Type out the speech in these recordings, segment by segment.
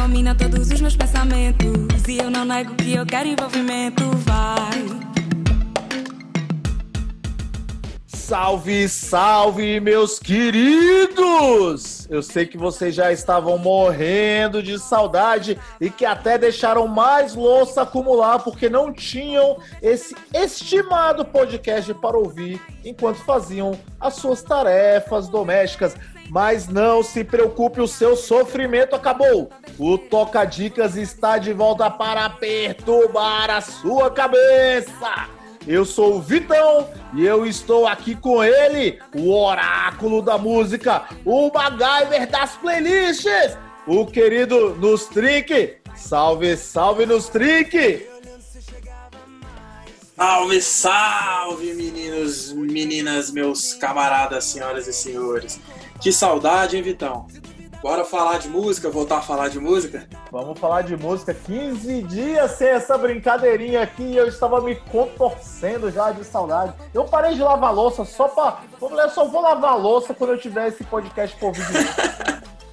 domina todos os meus pensamentos. E eu não nego que eu quero envolvimento. Vai. Salve, salve, meus queridos! Eu sei que vocês já estavam morrendo de saudade e que até deixaram mais louça acumular porque não tinham esse estimado podcast para ouvir enquanto faziam as suas tarefas domésticas. Mas não se preocupe, o seu sofrimento acabou. O Toca Dicas está de volta para perturbar a sua cabeça. Eu sou o Vitão e eu estou aqui com ele, o oráculo da música, o MacGyver das playlists, o querido Nustrick. Salve, salve, Nustrick! Salve, salve, meninos, meninas, meus camaradas, senhoras e senhores. Que saudade, hein, Vitão? Bora falar de música, voltar a falar de música? Vamos falar de música. 15 dias sem essa brincadeirinha aqui e eu estava me contorcendo já de saudade. Eu parei de lavar louça só pra. Eu só vou lavar louça quando eu tiver esse podcast por vídeo.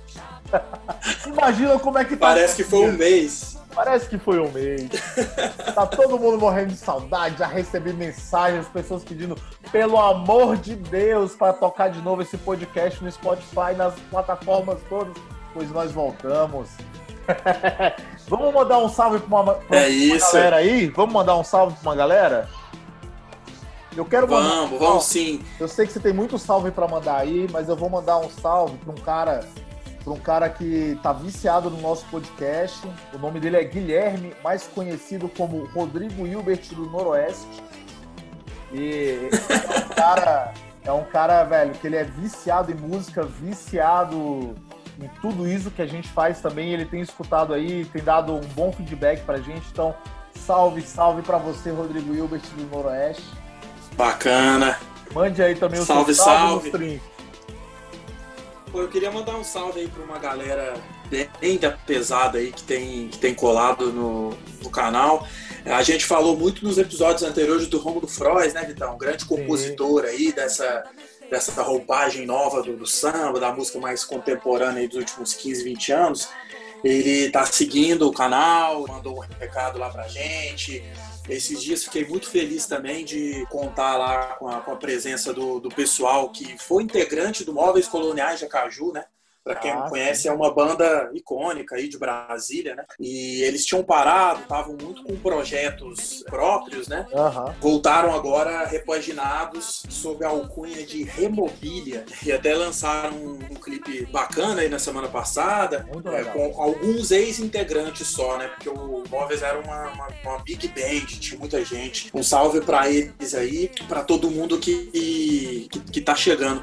Imagina como é que tá. Parece que foi um mês. Parece que foi um mês. Tá todo mundo morrendo de saudade. Já recebi mensagens, pessoas pedindo, pelo amor de Deus, para tocar de novo esse podcast no Spotify, nas plataformas todas. Pois nós voltamos. Vamos mandar um salve para uma, pra é uma galera aí? Vamos mandar um salve para uma galera? Eu quero mandar. Vamos, vamos sim. Eu sei que você tem muito salve para mandar aí, mas eu vou mandar um salve para um cara para um cara que tá viciado no nosso podcast. O nome dele é Guilherme, mais conhecido como Rodrigo Hilbert do Noroeste. E é um cara, é um cara, velho, que ele é viciado em música, viciado em tudo isso que a gente faz também. Ele tem escutado aí, tem dado um bom feedback pra gente. Então, salve, salve para você, Rodrigo Hilbert do Noroeste. Bacana. Mande aí também o salve, seu salve. salve. Pô, eu queria mandar um salve aí para uma galera bem da pesada aí que tem, que tem colado no, no canal. A gente falou muito nos episódios anteriores do Romulo Frois, né, Vitão? Um grande compositor aí dessa, dessa roupagem nova do, do, samba, da música mais contemporânea aí dos últimos 15, 20 anos. Ele tá seguindo o canal, mandou um recado lá pra gente. Esses dias fiquei muito feliz também de contar lá com a, com a presença do, do, pessoal que foi integrante do Móveis Coloniais de Acaju, né? Para quem ah, não conhece, é uma banda icônica aí de Brasília, né? E eles tinham parado, estavam muito com projetos próprios, né? Uhum. Voltaram agora repaginados sob a alcunha de Remobília. E até lançaram um, um clipe bacana aí na semana passada, é, com alguns ex-integrantes só, né? Porque o Móveis era uma, uma, uma, big band, tinha muita gente. Um salve para eles aí, para todo mundo que, que, que tá chegando.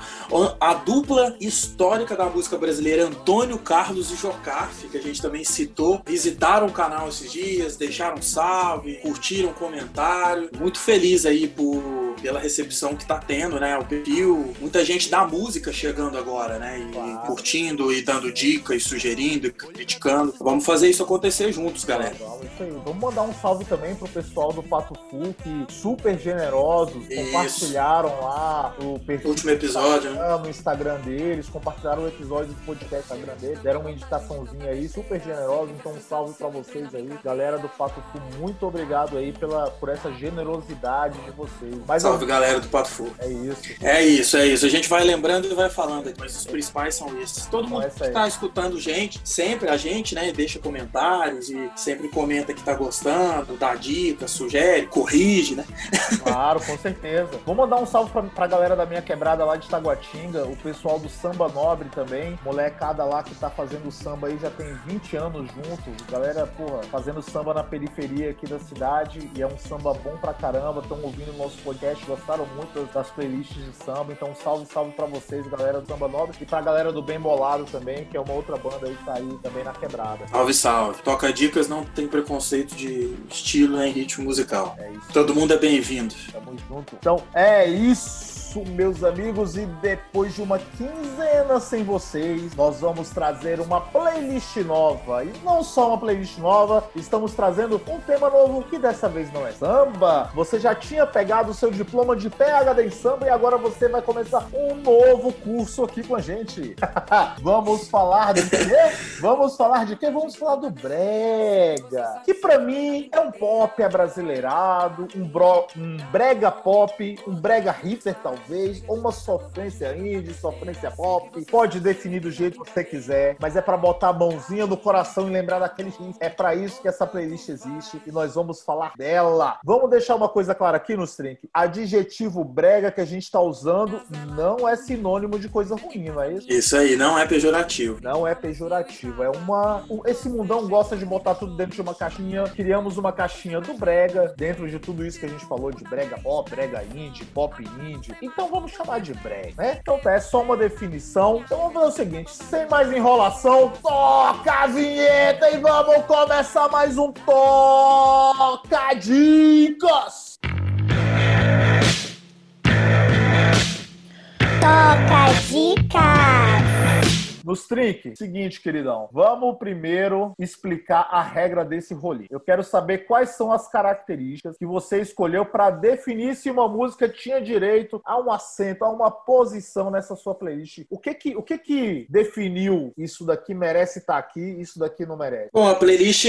A dupla histórica da música brasileira brasileira Antônio Carlos e Jocarfe, que a gente também citou, visitaram o canal esses dias, deixaram salve, curtiram comentário. Muito feliz aí por, pela recepção que tá tendo, né? O perfil, muita gente da música chegando agora, né? E claro. curtindo e dando dicas, sugerindo, criticando. Vamos fazer isso acontecer juntos, galera. Isso aí. Vamos mandar um salve também pro pessoal do Pato Fu, que super generosos, isso. compartilharam lá o perfil. último episódio, né? No Instagram deles, compartilharam o episódio podcast Instagram dele, deram uma indicaçãozinha aí, super generosa, então um salve para vocês aí. Galera do Pato Fu, muito obrigado aí pela, por essa generosidade de vocês. Mas, salve, galera do Pato Fu. É isso. É isso, é isso. A gente vai lembrando e vai falando, mas os principais são esses. Todo mundo que tá escutando gente, sempre a gente, né, deixa comentários e sempre comenta que tá gostando, dá dicas, sugere, corrige, né? Claro, com certeza. Vou mandar um salve pra, pra galera da minha quebrada lá de Taguatinga, o pessoal do Samba Nobre também, molecada lá que tá fazendo samba aí já tem 20 anos junto. Galera, porra, fazendo samba na periferia aqui da cidade e é um samba bom pra caramba. Estão ouvindo o nosso podcast, gostaram muito das playlists de samba. Então, salve, salve pra vocês, galera do Samba Nobre. E pra galera do Bem Bolado também, que é uma outra banda aí que tá aí também na quebrada. Salve, salve. Toca Dicas não tem preconceito de estilo nem ritmo musical. É isso. Todo mundo é bem-vindo. Tamo junto. Então, é isso. Isso, meus amigos, e depois de uma quinzena sem vocês, nós vamos trazer uma playlist nova. E não só uma playlist nova, estamos trazendo um tema novo que dessa vez não é samba. Você já tinha pegado o seu diploma de PhD em samba e agora você vai começar um novo curso aqui com a gente. vamos falar de quê? Vamos falar de quê? Vamos falar do brega, que para mim é um pop abrasileirado, um, bro, um brega pop, um brega hipster talvez, ou uma sofrência indie, sofrência pop. Pode definir do jeito que você quiser, mas é para botar a mãozinha no coração e lembrar daqueles hits. É para isso que essa playlist existe e nós vamos falar dela. Vamos deixar uma coisa clara aqui no Strink. Adjetivo brega que a gente tá usando não é sinônimo de coisa ruim, não é isso? Isso aí, não é pejorativo. Não é pejorativo, é uma esse mundão gosta de botar tudo dentro de uma caixinha. Criamos uma caixinha do brega dentro de tudo isso que a gente falou de brega pop, brega indie, pop indie. Então vamos chamar de brega, né? Então tá, é só uma definição. Então vamos fazer o seguinte, sem mais enrolação, toca a vinheta e vamos começar mais um Toca Dicas! Toca Dicas! Nos trinque, seguinte, queridão. Vamos primeiro explicar a regra desse rolê. Eu quero saber quais são as características que você escolheu para definir se uma música tinha direito a um assento, a uma posição nessa sua playlist. O que que, o que, que definiu isso daqui merece estar tá aqui, isso daqui não merece? Bom, a playlist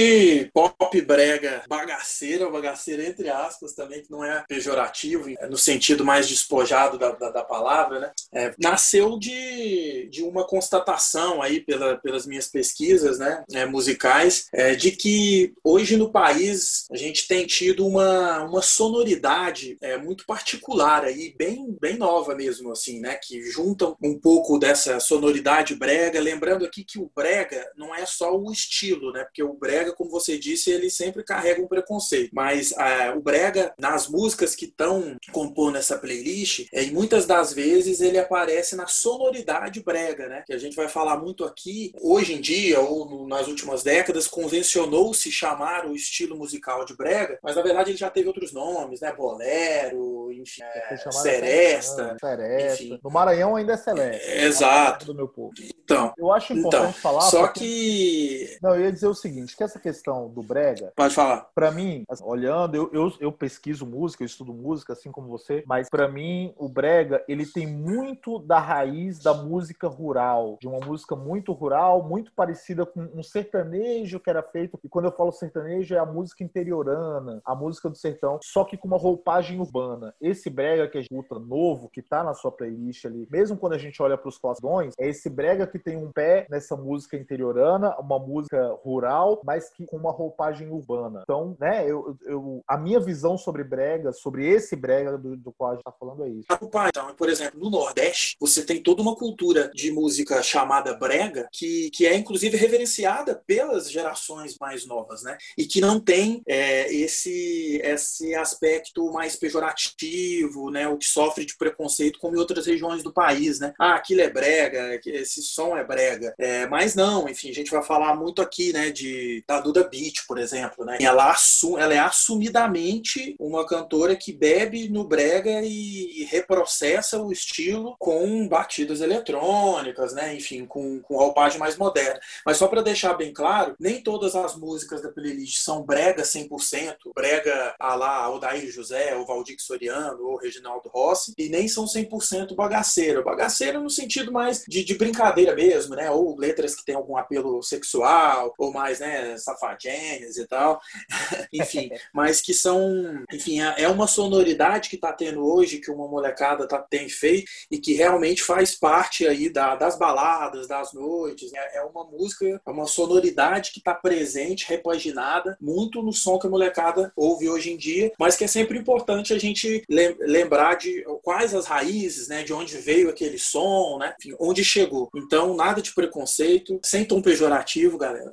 pop brega bagaceira, bagaceira entre aspas também, que não é pejorativo, no sentido mais despojado da, da, da palavra, né? É, nasceu de, de uma constatação aí pela, pelas minhas pesquisas né, é, musicais é, de que hoje no país a gente tem tido uma, uma sonoridade é, muito particular aí, bem, bem nova mesmo, assim, né? Que junta um pouco dessa sonoridade brega, lembrando aqui que o brega não é só o estilo, né? Porque o brega, como você disse, ele sempre carrega um preconceito. Mas é, o brega, nas músicas que estão compondo essa playlist, é, e muitas das vezes ele aparece na sonoridade brega, né? Que a gente vai falar muito aqui, hoje em dia, ou nas últimas décadas, convencionou-se chamar o estilo musical de brega, mas na verdade ele já teve outros nomes, né? Bolero, enfim, é, seresta. seresta. Enfim. No Maranhão ainda é celeste. É, exato. Do meu povo. Então, eu acho importante então, falar. Só porque... que. Não, eu ia dizer o seguinte: que essa questão do brega. Pode falar. Para mim, assim, olhando, eu, eu, eu, pesquiso música, eu estudo música, assim como você, mas para mim, o brega, ele tem muito da raiz da música rural, de uma música muito rural, muito parecida com um sertanejo que era feito. E quando eu falo sertanejo, é a música interiorana, a música do sertão, só que com uma roupagem urbana. Esse brega que a gente escuta novo, que tá na sua playlist ali, mesmo quando a gente olha para os classões, é esse brega que tem um pé nessa música interiorana, uma música rural, mas que com uma roupagem urbana. Então, né, eu, eu a minha visão sobre brega, sobre esse brega do, do qual a gente tá falando é isso. Então, por exemplo, no Nordeste, você tem toda uma cultura de música chamada chamada brega, que, que é inclusive reverenciada pelas gerações mais novas, né? E que não tem é, esse, esse aspecto mais pejorativo, né? O que sofre de preconceito como em outras regiões do país, né? Ah, aquilo é brega, esse som é brega. É, mas não, enfim, a gente vai falar muito aqui, né? De, da Duda Beat, por exemplo, né? Ela, assu, ela é assumidamente uma cantora que bebe no brega e, e reprocessa o estilo com batidas eletrônicas, né? Enfim, com, com roupagem mais moderna. Mas só para deixar bem claro, nem todas as músicas da playlist são brega 100%, brega a lá Odair José, ou Valdir Soriano, ou Reginaldo Rossi, e nem são 100% bagaceira. Bagaceira no sentido mais de, de, brincadeira mesmo, né? Ou letras que têm algum apelo sexual, ou mais, né, safadinhas e tal. enfim, mas que são, enfim, é, é uma sonoridade que está tendo hoje, que uma molecada tá, tem feito, e que realmente faz parte aí da, das baladas, baladas, das noites. Né? É uma música, é uma sonoridade que está presente, repaginada, muito no som que a molecada ouve hoje em dia, mas que é sempre importante a gente lembrar de quais as raízes, né? De onde veio aquele som, né? Enfim, onde chegou. Então, nada de preconceito, sem tom pejorativo, galera.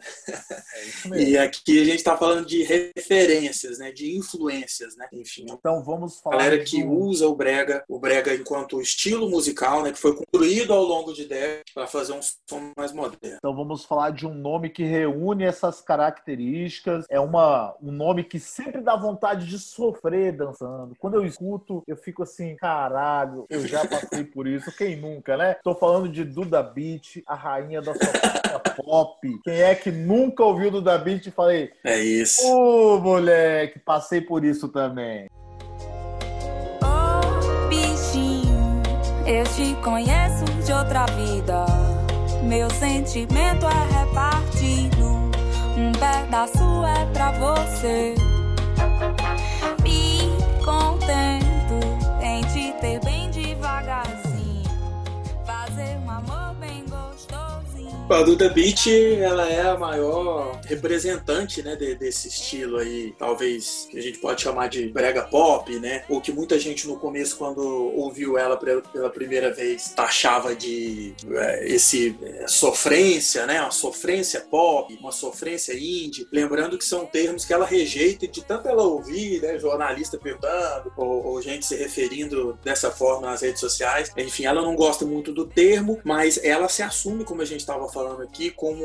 É e aqui a gente está falando de referências, né? De influências, né? Enfim. Então, vamos falar. Galera que usa o brega, o brega enquanto estilo musical, né? Que foi construído ao longo de décadas para fazer fazer um som mais moderno. Então vamos falar de um nome que reúne essas características. É uma, um nome que sempre dá vontade de sofrer dançando. Quando eu escuto, eu fico assim, caralho, eu já passei por isso. Quem nunca, né? Tô falando de Duda Beat, a rainha da sua pop. Quem é que nunca ouviu Duda Beat e falei, é isso. Ô, oh, moleque, passei por isso também. Oh, bichinho, eu te conheço de outra vida. Meu sentimento é repartido. Um pedaço é pra você. A Duda Beat, ela é a maior representante, né, de, desse estilo aí, talvez que a gente pode chamar de brega pop, né? Ou que muita gente no começo, quando ouviu ela pela primeira vez, taxava de é, esse é, sofrência, né? Uma sofrência pop, uma sofrência indie. Lembrando que são termos que ela rejeita de tanto ela ouvir, né? Jornalista perguntando, ou, ou gente se referindo dessa forma nas redes sociais. Enfim, ela não gosta muito do termo, mas ela se assume, como a gente estava falando aqui, como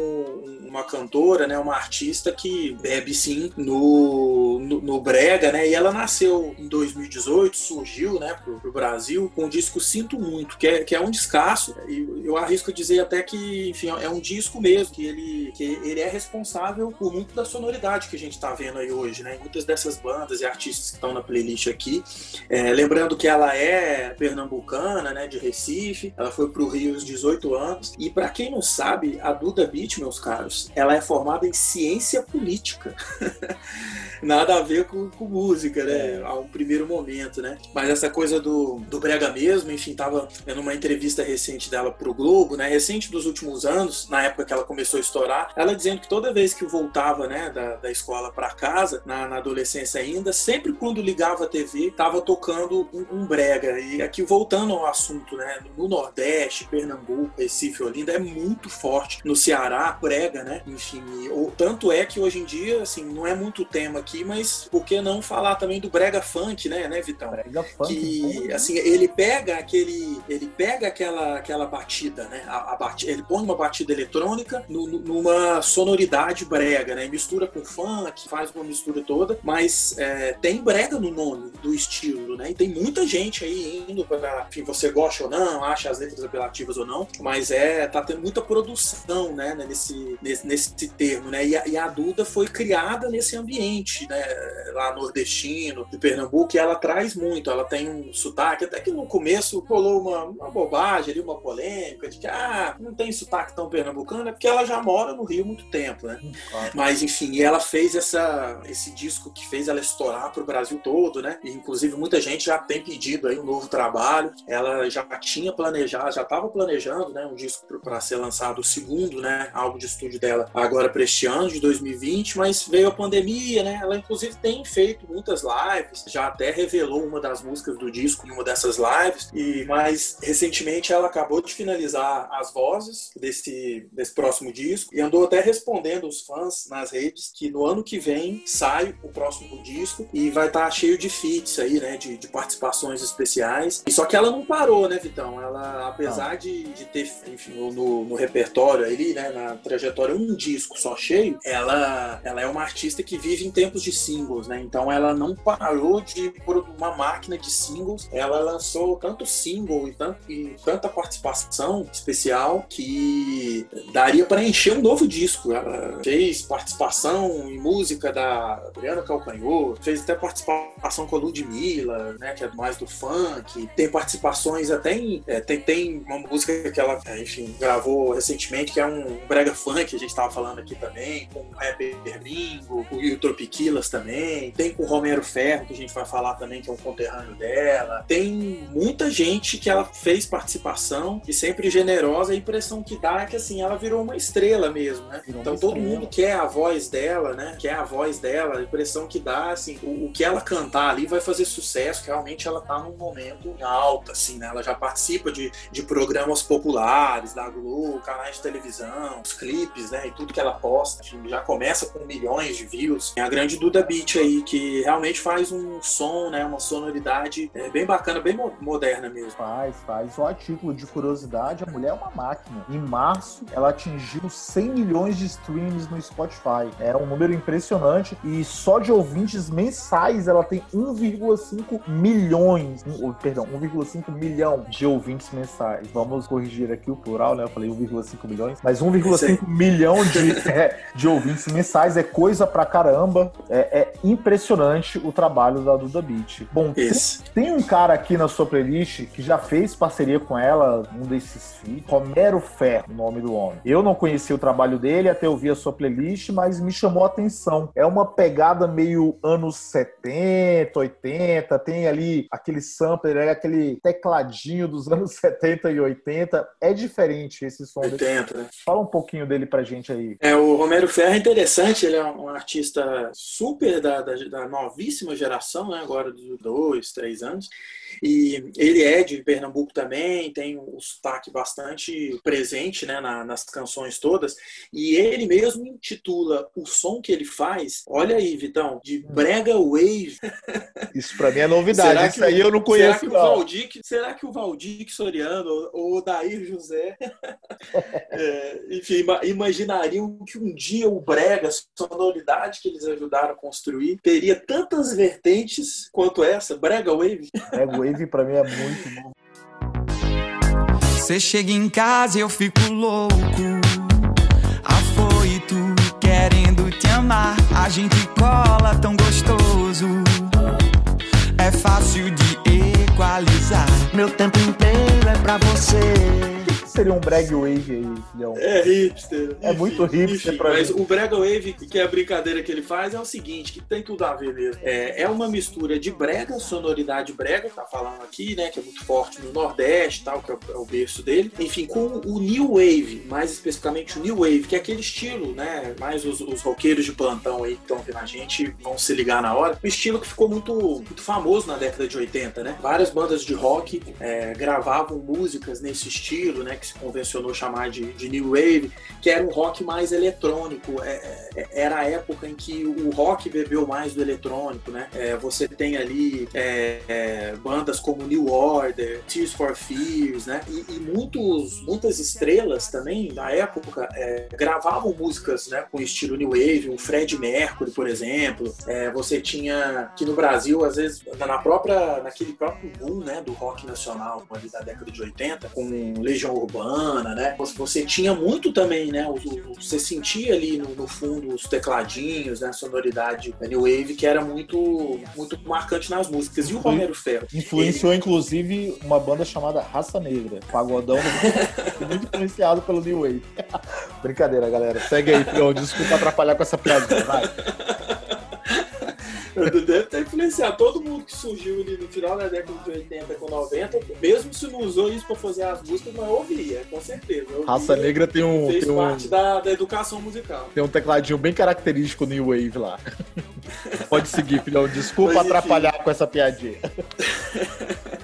uma cantora, né? Uma artista que bebe sim no, no, no, Brega, né? E ela nasceu em 2018, surgiu, né, pro, pro Brasil com o disco Sinto Muito, que é, que é um descasso. E eu arrisco dizer até que, enfim, é um disco mesmo, que ele, que ele é responsável por muito da sonoridade que a gente tá vendo aí hoje, né? Muitas dessas bandas e artistas que estão na playlist aqui. É, lembrando que ela é pernambucana, né, de Recife, ela foi pro Rio aos 18 anos. E para quem não sabe, a Duda Beat, meus caros, ela é formada em ciência política. Nada a ver com, com música, né? É. A um primeiro momento, né? Mas essa coisa do, do brega mesmo, enfim, tava vendo uma entrevista recente dela pro Globo, né? Recente dos últimos anos, na época que ela começou a estourar, ela dizendo que toda vez que voltava, né, da, da escola para casa, na, na, adolescência ainda, sempre quando ligava a TV, tava tocando um, um, brega. E aqui voltando ao assunto, né? No Nordeste, Pernambuco, Recife, Olinda, é muito forte. No Ceará, brega, né? Enfim, ou, tanto é que hoje em dia, assim, não é muito tema aqui, mas por que não falar também do brega funk, né, né, Vitão? Brega funk. Que, assim, ele pega aquele, ele pega aquela, aquela batida, né, a, a batida, ele põe uma batida eletrônica no, numa sonoridade brega, né, mistura com funk, faz uma mistura toda, mas é, tem brega no nome do estilo, né, e tem muita gente aí indo para, enfim, você gosta ou não, acha as letras apelativas ou não, mas é, tá tendo muita produção, né, nesse, nesse, nesse termo, né, e a, e a Duda foi criada nesse ambiente, né, lá nordestino, de Pernambuco, e ela traz muito, ela tem um sotaque, até que no começo rolou uma, uma bobagem ali, uma polêmica, de que, ah, não tem sotaque tão pernambucano, é porque ela já mora no Rio há muito tempo, né? Claro. Mas, enfim, ela fez essa, esse disco que fez ela estourar pro Brasil todo, né? E, inclusive, muita gente já tem pedido aí um novo trabalho, ela já tinha planejado, já estava planejando, né, um disco para ser lançado, o segundo, né, álbum de estúdio dela, agora para este ano de 2020, mas veio a pandemia, né? Ela inclusive tem feito muitas lives, já até revelou uma das músicas do disco em uma dessas lives, e mais recentemente ela acabou de finalizar as vozes desse, desse próximo disco e andou até respondendo os fãs nas redes que no ano que vem sai o próximo disco e vai estar tá cheio de feats aí, né? De, de, participações especiais. E só que ela não parou, né, Vitão? Ela, apesar de, de ter, enfim, no, no repertório ali, né, na trajetória, um disco só cheio, ela, ela é uma artista que vive em tempos de singles, né? Então ela não parou de uma máquina de singles. Ela lançou tanto single e, tanto, e tanta participação especial que daria para encher um novo disco. Ela fez participação em música da Adriana Calcanhoto, fez até participação com a Ludmilla, né? Que é mais do funk. Tem participações até em. É, tem, tem uma música que ela, enfim, gravou recentemente, que é um brega funk, a gente estava falando aqui também, com o rapper Ringo, o Tropiquilas também, tem com o Romero Ferro, que a gente vai falar também, que é um conterrâneo dela. Tem muita gente que ela fez participação e sempre generosa. A impressão que dá é que assim, ela virou uma estrela mesmo, né? Virou então todo estrela. mundo quer a voz dela, né? Quer a voz dela. A impressão que dá, assim, o, o, que ela cantar ali vai fazer sucesso, que realmente ela tá num momento alto, assim, né? Ela já participa de, de programas populares da Globo, canais de televisão, os clipes, né? E tudo que ela posta. Já começa com milhões de views. Tem a grande Duda Beat aí, que realmente faz um som, né? Uma sonoridade é, bem bacana, bem moderna mesmo. Faz, faz. Só a título de curiosidade, a mulher é uma máquina. Em março, ela atingiu 100 milhões de streams no Spotify. É um número impressionante. E só de ouvintes mensais ela tem 1,5 milhões. Um, perdão, 1,5 milhão de ouvintes mensais. Vamos corrigir aqui o plural, né? Eu falei 1,5 milhões, mas 1,5 milhão de, é, de ouvintes mensais é coisa pra caramba. É, é, impressionante o trabalho da Duda Beat. Bom, tem, tem, um cara aqui na sua playlist que já fez parceria com ela, um desses feats, Romero Ferro, o nome do homem. Eu não conheci o trabalho dele até ouvir a sua playlist, mas me chamou a atenção. É uma pegada meio anos 70, 80, tem ali aquele sampler, é aquele tecladinho dos anos 70 e 80. É diferente esse som. 80, né? Fala um pouquinho dele pra gente aí. É, o Romero Ferro é interessante, ele é um artista super da, da, da novíssima geração, né? Agora dos dois, três anos. E ele é de Pernambuco também, tem um sotaque bastante presente né, na, nas canções todas. E ele mesmo intitula o som que ele faz, olha aí, Vitão, de Brega Wave. Isso para mim é novidade, isso aí eu não conheço. Será que, não. O Valdir, será que o Valdir Soriano ou o Dair José, é, enfim, imaginariam que um dia o Brega, a sonoridade que eles ajudaram a construir, teria tantas vertentes quanto essa, Brega Wave? Brega Wave pra mim é muito bom. Você chega em casa e eu fico louco. Afoito, querendo te amar. A gente cola tão gostoso. É fácil de equalizar. Meu tempo inteiro é pra você seria um brag wave aí, filhão? É hipster. É enfim, muito hipster enfim, pra Mas mim. o brega wave, que é a brincadeira que ele faz, é o seguinte, que tem tudo a ver mesmo. É, é uma mistura de brega, sonoridade brega, tá falando aqui, né, que é muito forte no Nordeste, tal, que é o, é o berço dele. Enfim, com o New Wave, mais especificamente o New Wave, que é aquele estilo, né, mais os, os roqueiros de plantão aí que estão vendo a gente vão se ligar na hora. Um estilo que ficou muito, muito famoso na década de 80, né? Várias bandas de rock é, gravavam músicas nesse estilo, né, que se convencionou chamar de, de New Wave, que era um rock mais eletrônico. É, é, era a época em que o rock bebeu mais do eletrônico, né? É, você tem ali é, é, bandas como New Order, Tears for Fears, né? E, e muitos, muitas estrelas também da época é, gravavam músicas né, com estilo New Wave, o Fred Mercury, por exemplo. você tinha aqui no Brasil, às vezes, na própria, naquele próprio boom né, do rock nacional ali da década de 80, com Legião Urbana urbana, né? Você tinha muito também, né? Você sentia ali no, no fundo os tecladinhos, né? A sonoridade da New Wave que era muito, muito marcante nas músicas. E o Romero Ferro? Influenciou, ele... inclusive, uma banda chamada Raça Negra. Pagodão muito influenciado pelo New Wave. Brincadeira, galera. Segue aí, Pion. Desculpa atrapalhar com essa piada. Vai. Deve ter influenciado todo mundo que surgiu ali no final da década de 80 com 90, mesmo se não usou isso pra fazer as músicas, mas ouvia, com certeza. Ouvia, Raça Negra tem um. Fez tem parte um, da, da educação musical. Tem um tecladinho bem característico New Wave lá. Pode seguir, filhão. Desculpa mas, atrapalhar com essa piadinha.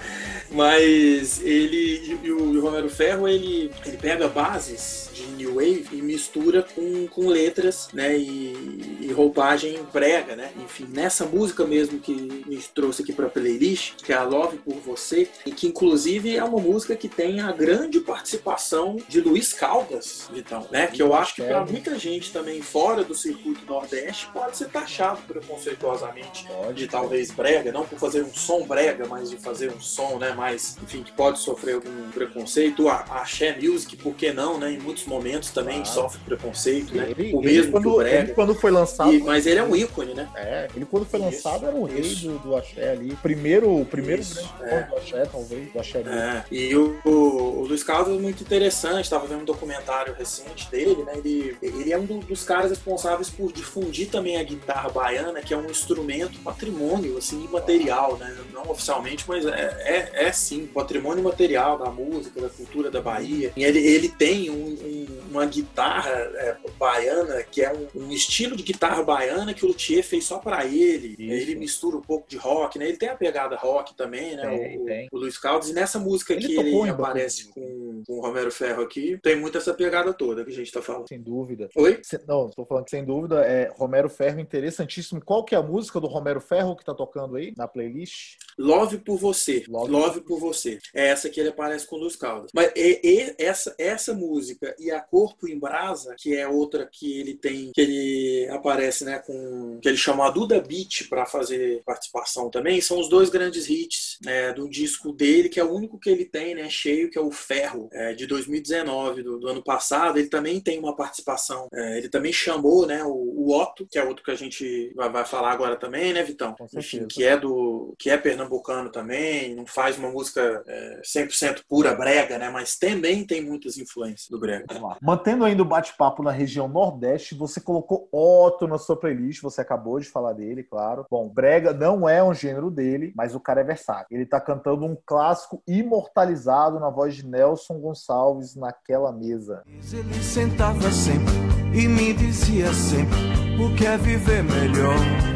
Mas ele e o, Romero Ferro, ele, ele pega bases de New Wave e mistura com, com letras, né, e, e roupagem brega, né? Enfim, nessa música mesmo que a gente trouxe aqui para playlist, que é a Love por Você, e que inclusive é uma música que tem a grande participação de Luiz Caldas, então, né? Que eu acho que para muita gente também fora do circuito Nordeste pode ser taxado preconceituosamente de talvez brega, não por fazer um som brega, mas de fazer um som, né, mais, enfim, que pode sofrer algum preconceito. A, a Music, por que não, né? Em muitos momentos também claro. sofre preconceito, né? Ele, o mesmo quando, que o brega. Ele, quando foi lançado. E, mas ele é um ícone, né? É, ele quando foi lançado isso, era o rei do, do axé ali. Primeiro, o primeiro isso, grande é. do axé, talvez, do axé é. E o, o, o Luiz Carlos é muito interessante, estava vendo um documentário recente dele, né? Ele, ele é um do, dos caras responsáveis por difundir também a guitarra baiana, que é um instrumento patrimônio, assim, imaterial, né? Não oficialmente, mas é, é, é sim, patrimônio material da música, da cultura da Bahia. E ele, ele tem um, um, uma guitarra é, baiana que é um, um, estilo de guitarra baiana que o Luthier fez só para ele. Isso. Ele mistura um pouco de rock, né? Ele tem a pegada rock também, né? Tem, o, tem. o Luiz Caldas. E nessa música ele que ele aparece com com o Romero Ferro aqui, tem muito essa pegada toda que a gente tá falando. Sem dúvida. Oi? Não, estou falando que sem dúvida é Romero Ferro interessantíssimo. Qual que é a música do Romero Ferro que tá tocando aí na playlist? Love por você. Love, Love por você. É essa que ele aparece com Luz Caldas. Mas e, e, essa, essa música e a Corpo em Brasa, que é outra que ele tem, que ele aparece, né, com que ele chama a Duda Beat para fazer participação também, são os dois grandes hits é, do disco dele, que é o único que ele tem, né, cheio, que é o Ferro, é, de 2019, do, do, ano passado. Ele também tem uma participação, é, ele também chamou, né, o, o, Otto, que é outro que a gente vai, vai falar agora também, né, Vitão? Enfim, que é do, que é pernambucano também, não faz uma música é, 100% pura brega, né, mas também tem muitas influências do brega. Mantendo ainda o bate-papo na região Nordeste, você colocou Otto na sua playlist, você acabou de falar dele, claro. Bom, brega não é um gênero dele, mas o cara é versátil. Ele tá cantando um clássico imortalizado na voz de Nelson Gonçalves naquela mesa. Ele sentava sempre e me dizia sempre o que é viver melhor.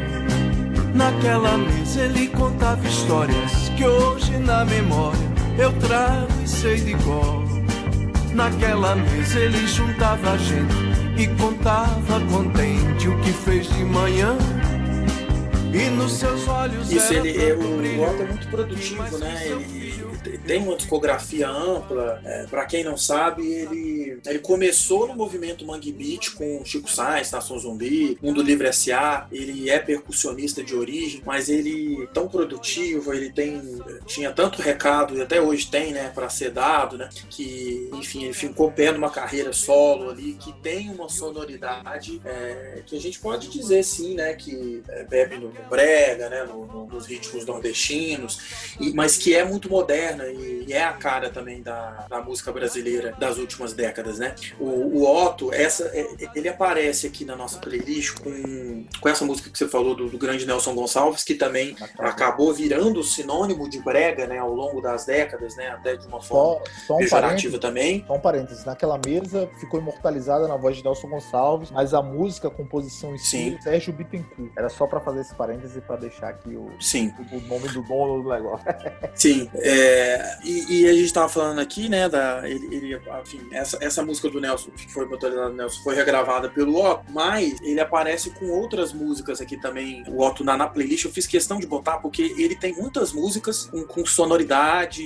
Naquela mesa ele contava histórias que hoje na memória eu trago e sei de cor. Naquela mesa ele juntava a gente e contava contente o que fez de manhã e nos seus olhos Isso, ele, é, o Otto é muito produtivo, né? Ele tem uma discografia ampla. É, para quem não sabe, ele, ele começou no movimento Mangue Beat com Chico Sainz, Nação Zumbi, Mundo Livre S.A. Ele é percussionista de origem, mas ele tão produtivo, ele tem tinha tanto recado e até hoje tem, né, para ser dado, né? Que, enfim, ele ficou pé numa carreira solo ali que tem uma sonoridade é, que a gente pode dizer sim, né, que é, bebe no brega, né, no, no, nos ritmos nordestinos, e, mas que é muito moderna e, e, é a cara também da, da música brasileira das últimas décadas, né? O, o Otto, essa, é, ele aparece aqui na nossa playlist com, com essa música que você falou do, do grande Nelson Gonçalves, que também acabou virando sinônimo de brega, né, ao longo das décadas, né, até de uma forma só, só um pejorativa também. Só um parênteses, naquela mesa ficou imortalizada na voz de Nelson Gonçalves, mas a música, a composição em si, Sérgio Bittencourt. Era só para fazer esse parênteses parêntese para deixar aqui o, Sim. O, nome do dono do negócio. Sim, é, e, e, a gente estava falando aqui, né, da, ele, ele, enfim, essa, essa música do Nelson, que foi motorizada do Nelson, foi regravada pelo Otto, mas ele aparece com outras músicas aqui também, o Otto na, na playlist, eu fiz questão de botar porque ele tem muitas músicas com, com sonoridade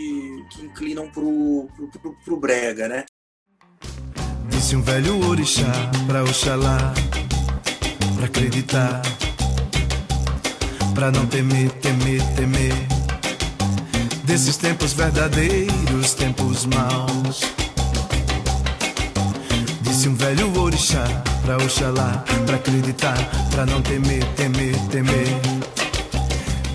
que inclinam pro, pro, pro, pro brega, né? Disse um velho orixá pra Oxalá, pra acreditar Pra não temer, temer, temer Desses tempos verdadeiros, tempos maus. Disse um velho orixá pra Oxalá Pra acreditar, pra não temer, temer, temer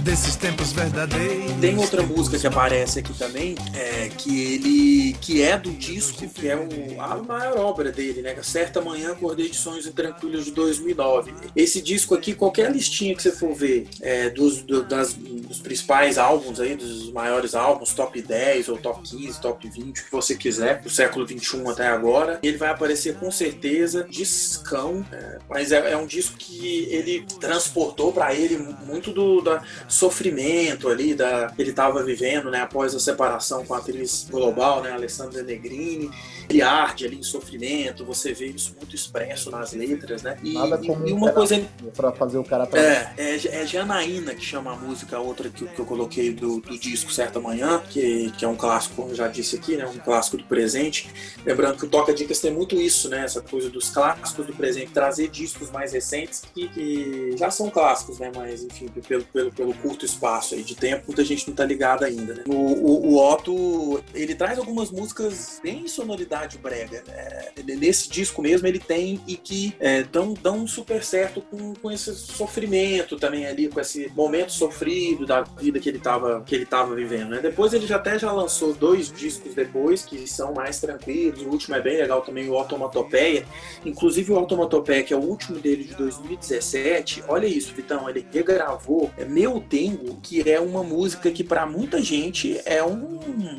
desses tempos verdadeiros. Tem outra música que aparece aqui também, é, que ele que é do disco, que é o, a maior obra dele, né? Certa Manhã Acordei de Sonhos Intranquilos de 2009. Esse disco aqui, qualquer listinha que você for ver é, dos, do, das, dos principais álbuns aí, dos maiores álbuns, top 10 ou top 15, top 20, o que você quiser, do século 21 até agora, ele vai aparecer com certeza discão, é, mas é, é, um disco que ele transportou para ele muito do da sofrimento ali da ele estava vivendo, né, após a separação com a atriz global, né, Alessandra Negrini. Ele arde ali em sofrimento, você vê isso muito expresso nas letras, né? E, Nada como e uma coisa para fazer o cara pra... é, é, é Janaína que chama a música, outra que, que eu coloquei do, do disco Certa Manhã, que, que é um clássico, como eu já disse aqui, né, um clássico do presente. Lembrando que o Toca Dicas tem muito isso, né, essa coisa dos clássicos do presente, trazer discos mais recentes que, que já são clássicos, né, mas enfim, pelo, pelo, pelo curto espaço aí de tempo, muita gente não tá ligada ainda. Né? O, o, o, Otto, ele traz algumas músicas bem sonoridade brega. Né? Nesse disco mesmo ele tem e que é, dão, dão super certo com, com esse sofrimento também ali, com esse momento sofrido da vida que ele tava, que ele tava vivendo. Né? Depois ele já até já lançou dois discos depois que são mais tranquilos. O último é bem legal também, o Automatopeia. Inclusive o Automatopeia, que é o último dele de 2017. Olha isso, Vitão, ele regravou. É, meu Tengo, que é uma música que para muita gente é um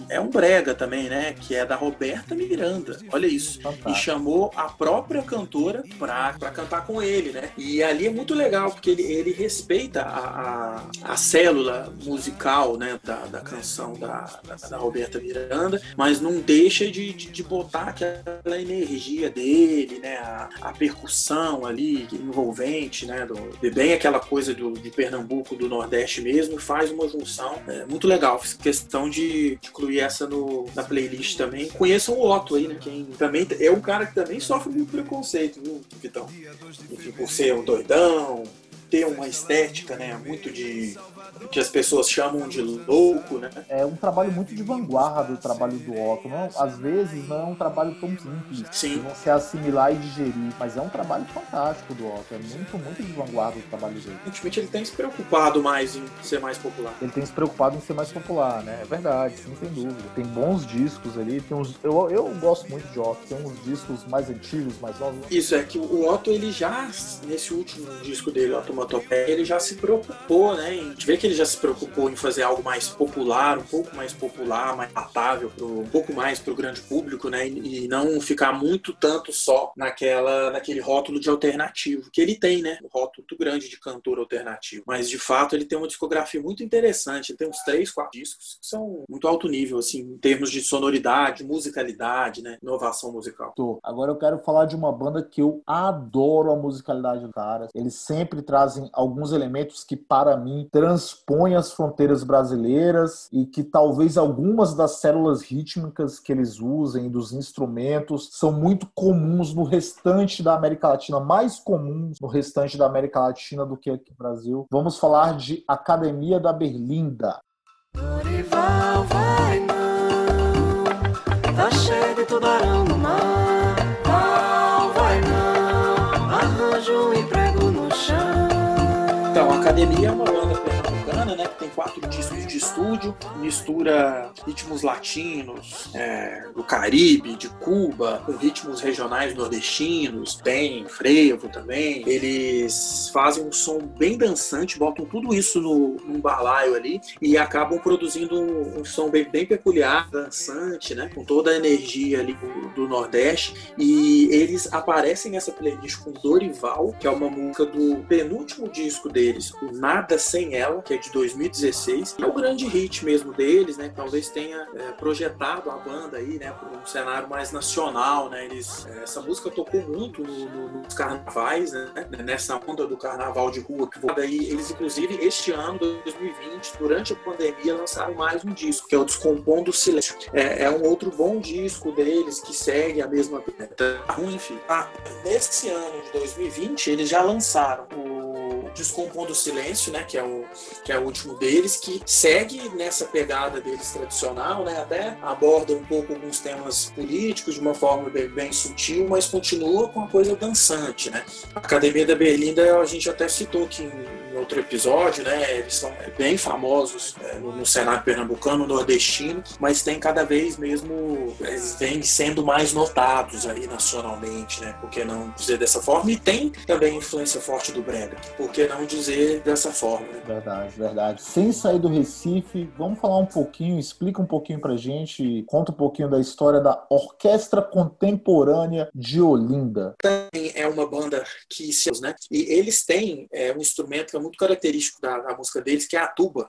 é um brega também, né? Que é da Roberta Miranda. Olha isso. Fantástico. E chamou a própria cantora pra, pra cantar com ele, né? E ali é muito legal, porque ele, ele respeita a, a, a célula musical, né? Da, da canção da, da, da Roberta Miranda, mas não deixa de, de, de, botar aquela energia dele, né? A, a percussão ali envolvente, né? Do, bem aquela coisa do, de Pernambuco, do Nordeste mesmo, faz uma junção é, muito legal. Fiz questão de, de incluir essa no, na playlist também. Conheçam o Otto aí, né? Quem também é um cara que também sofre muito preconceito, viu, Vitão? Enfim, por ser um doidão, ter uma estética, né, muito de que as pessoas chamam de louco, né? É um trabalho muito de vanguarda o trabalho do Otto. Não, às vezes não é um trabalho tão simples Sim. de você assimilar e digerir, mas é um trabalho fantástico do Otto. É muito, muito de vanguarda o trabalho dele. Ultimamente ele tem se preocupado mais em ser mais popular. Ele tem se preocupado em ser mais popular, né? É verdade, sim, sem dúvida. Tem bons discos ali, tem uns. Eu, eu gosto muito de Otto, tem uns discos mais antigos, mais novos. Isso, é que o Otto, ele já, nesse último disco dele, Otomatopeia, ele já se preocupou, né? A gente vê que ele já se preocupou em fazer algo mais popular, um pouco mais popular, mais patável, pro, um pouco mais para o grande público, né? E, e, não ficar muito tanto só naquela, naquele rótulo de alternativo que ele tem, né? Um rótulo muito grande de cantor alternativo. Mas de fato ele tem uma discografia muito interessante. Ele tem uns três, quatro discos que são muito alto nível, assim, em termos de sonoridade, musicalidade, né? Inovação musical. Tô. Agora eu quero falar de uma banda que eu adoro a musicalidade dos caras. Eles sempre trazem alguns elementos que, para mim, transpõem as fronteiras brasileiras e que talvez algumas das células rítmicas que eles usem, dos instrumentos, são muito comuns no restante da América Latina, mais comuns no restante da América Latina do que aqui no Brasil. Vamos falar de Academia da Berlinda. Dorival vai não, tá cheio de tubarão no mar. Val vai não, arranja um emprego no chão. Então, a academia é uma banda Que tem quatro discos de estúdio, mistura ritmos latinos, é, do Caribe, de Cuba, ritmos regionais nordestinos, tem frevo também. Eles fazem um som bem dançante, botam tudo isso no, num balaio ali e acabam produzindo um, um som bem, bem, peculiar, dançante, né? Com toda a energia ali do, do Nordeste. E eles aparecem nessa playlist com Dorival, que é uma música do penúltimo disco deles, o Nada Sem Ela, que é de 2016. É o grande hit mesmo deles, né? Talvez tenha é, projetado a banda aí, né, para um cenário mais nacional, né? Eles, é, essa música tocou muito no, no, nos carnavais, né? Nessa onda do carnaval de rua que daí eles inclusive este ano 2020, durante a pandemia, lançaram mais um disco que é o Descompondo Silêncio. É, é um outro bom disco deles que segue a mesma ruim, enfim. Ah, nesse ano de 2020 eles já lançaram o Descompondo o Silêncio, né, que é o que é o último deles, que segue nessa pegada deles tradicional, né, até aborda um pouco alguns temas políticos de uma forma bem, bem sutil, mas continua com a coisa dançante, né. A Academia da Berlinda a gente até citou que em outro episódio, né? Eles são bem famosos é, no, no, cenário pernambucano, nordestino, mas tem cada vez mesmo, eles vêm sendo mais notados aí nacionalmente, né? Por que não dizer dessa forma? E tem também influência forte do Brega, por que não dizer dessa forma? Né? Verdade, verdade. Sem sair do Recife, vamos falar um pouquinho, explica um pouquinho pra gente, conta um pouquinho da história da Orquestra Contemporânea de Olinda. Também é uma banda que, né? E eles têm é, um instrumento que é muito característico da, da música deles, que é a tuba.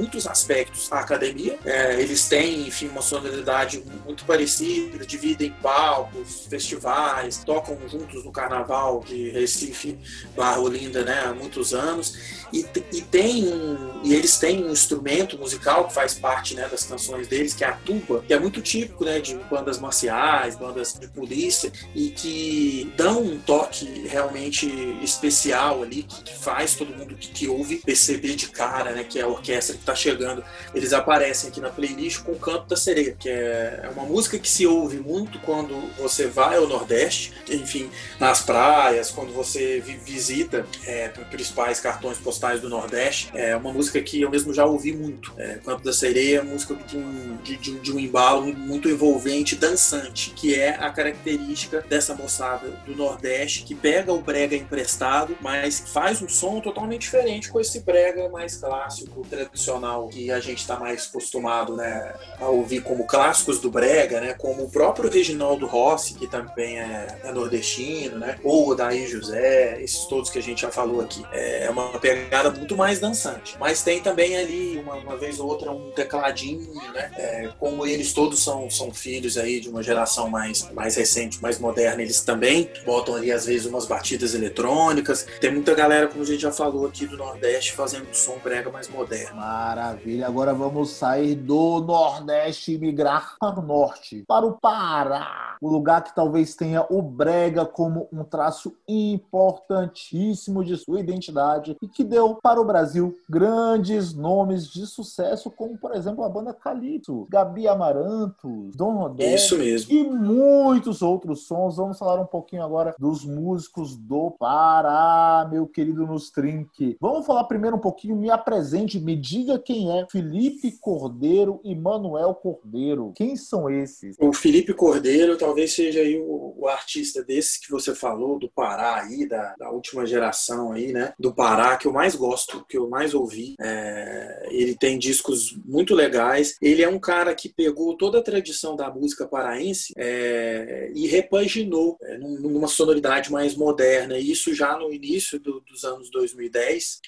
Muitos aspectos a academia. É, eles têm, enfim, uma sonoridade muito parecida, dividem palcos, festivais, tocam juntos no carnaval de Recife, Barra Olinda, né, há muitos anos. E, e, tem um, e eles têm um instrumento musical que faz parte né, das canções deles, que é a tuba, que é muito típico né, de bandas marciais, bandas de polícia, e que dão um toque realmente especial ali, que, que faz todo mundo que, que ouve perceber de cara né, que é a orquestra que está chegando, eles aparecem aqui na playlist com o Canto da Sereia, que é, é uma música que se ouve muito quando você vai ao Nordeste, enfim, nas praias, quando você visita é, principais cartões postais do Nordeste. É uma música que eu mesmo já ouvi muito. É, Canto da Sereia é uma música de um, de, de, de um embalo muito envolvente, dançante, que é a característica dessa moçada do Nordeste que pega o brega emprestado, mas faz um som totalmente diferente com esse brega mais clássico, tradicional, que a gente está mais acostumado né, a ouvir como clássicos do brega, né, como o próprio Reginaldo Rossi, que também é, é nordestino, né, ou o Daí José, esses todos que a gente já falou aqui. É uma pegada muito mais dançante. Mas tem também ali, uma, uma vez ou outra, um tecladinho, né, é, como eles todos são, são filhos aí de uma geração mais, mais recente, mais moderna, eles também botam ali às vezes umas batidas eletrônicas. Tem muita galera, como a gente já falou aqui do Nordeste, fazendo som brega mais moderno. Maravilha. Agora vamos sair do Nordeste e migrar para o Norte, para o Pará. O lugar que talvez tenha o brega como um traço importantíssimo de sua identidade e que deu para o Brasil grandes nomes de sucesso, como por exemplo a banda Calito, Gabi Amarantos, Dom Rodé Isso mesmo. e muitos outros sons. Vamos falar um pouquinho agora dos músicos do Pará, meu querido Nustrink. Vamos falar primeiro um pouquinho, me apresente, me diga quem é Felipe Cordeiro e Manuel Cordeiro. Quem são esses? O Felipe Cordeiro talvez seja aí o, o artista desse que você falou, do Pará aí, da, da, última geração aí, né? Do Pará, que eu mais gosto, que eu mais ouvi. É, ele tem discos muito legais. Ele é um cara que pegou toda a tradição da música paraense é, e repaginou é, numa sonoridade mais moderna. Isso já no início do, dos anos 2010.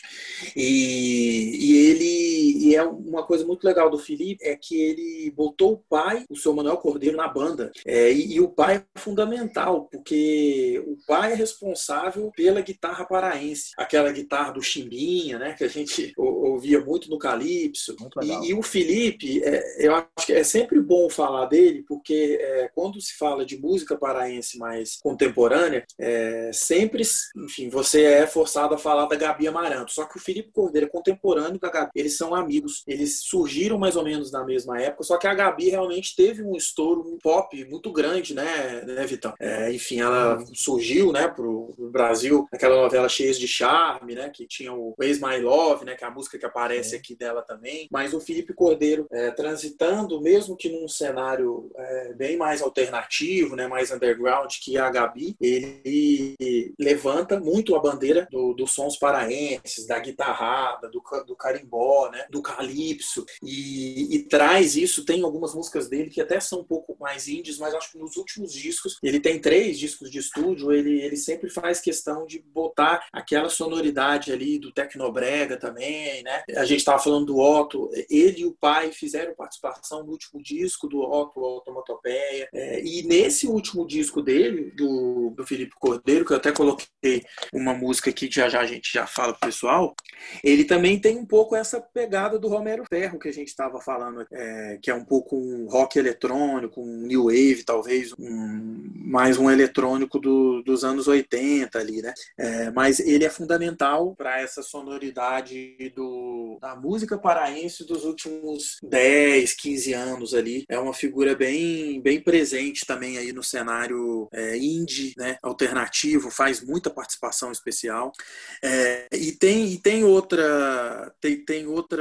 E, e ele e é uma coisa muito legal do Felipe é que ele botou o pai, o seu Manuel Cordeiro, na banda. É, e, e, o pai é fundamental, porque o pai é responsável pela guitarra paraense, aquela guitarra do Chimbinha, né, que a gente ouvia muito no Calypso. Muito e, e, o Felipe, é, eu acho que é sempre bom falar dele, porque é, quando se fala de música paraense mais contemporânea, é, sempre, enfim, você é forçado a falar da Gabi Amaranto. Só que o Felipe Cordeiro é contemporâneo da Gabi. Eles são amigos. Eles surgiram mais ou menos na mesma época, só que a Gabi realmente teve um estouro um pop muito grande, né, né Vitão? É, enfim, ela surgiu, né, pro, pro Brasil, aquela novela Cheias de Charme, né, que tinha o Waze My Love, né, que é a música que aparece aqui dela também. Mas o Felipe Cordeiro, é, transitando, mesmo que num cenário é, bem mais alternativo, né, mais underground que a Gabi, ele levanta muito a bandeira do, dos sons paraenses, da guitarrada, do, do carimbó, né, do calypso, e, e, traz isso. Tem algumas músicas dele que até são um pouco mais indies, mas acho que nos últimos discos, ele tem três discos de estúdio, ele, ele sempre faz questão de botar aquela sonoridade ali do Tecnobrega também, né? A gente estava falando do Otto, ele e o pai fizeram participação no último disco do Otto, Automatopeia, é, e nesse último disco dele, do, do Felipe Cordeiro, que eu até coloquei uma música aqui que já já a gente já fala pro pessoal, ele também tem um pouco essa pegada do Romero Ferro que a gente estava falando, é, que é um pouco um rock eletrônico, um new wave talvez, um, mais um eletrônico do, dos anos 80 ali, né? É, mas ele é fundamental para essa sonoridade do, da música paraense dos últimos 10, 15 anos ali. É uma figura bem, bem presente também aí no cenário é, indie, né? Alternativo, faz muita participação especial. É, e tem, e tem outra tem, tem outra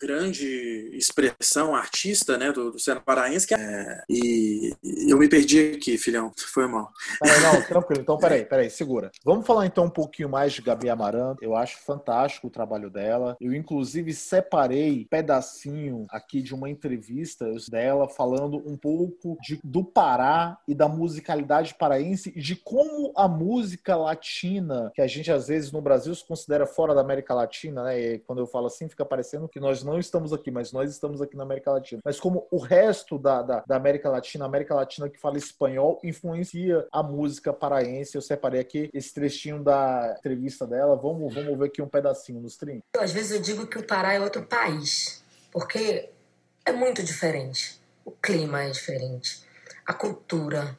grande expressão artista né, do, do cenário paraense que é, e eu me perdi aqui, filhão, foi mal. não, tranquilo, então peraí, peraí, segura. Vamos falar então um pouquinho mais de Gabi Amaranto, eu acho fantástico o trabalho dela, eu inclusive separei um pedacinho aqui de uma entrevista dela falando um pouco de, do Pará e da musicalidade paraense e de como a música latina, que a gente às vezes no Brasil se considera fora da América Latina, né? E quando eu falo assim, fica parecendo que nós não estamos aqui, mas nós estamos aqui na América Latina. Mas como o resto da, da, da América Latina, a América Latina que fala espanhol, influencia a música paraense. Eu separei aqui esse trechinho da entrevista dela. Vamos, vamos ver aqui um pedacinho nos stream. Às vezes eu digo que o Pará é outro país, porque é muito diferente. O clima é diferente, a cultura,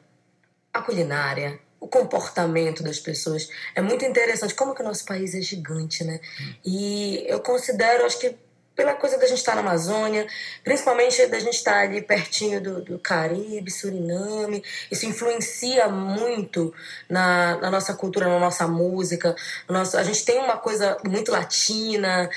a culinária, o comportamento das pessoas. É muito interessante como que o nosso país é gigante, né? E eu considero, acho que pela coisa da gente estar na Amazônia, principalmente da gente estar ali pertinho do, do Caribe, Suriname. Isso influencia muito na, na nossa cultura, na nossa música. No nosso, a gente tem uma coisa muito latina,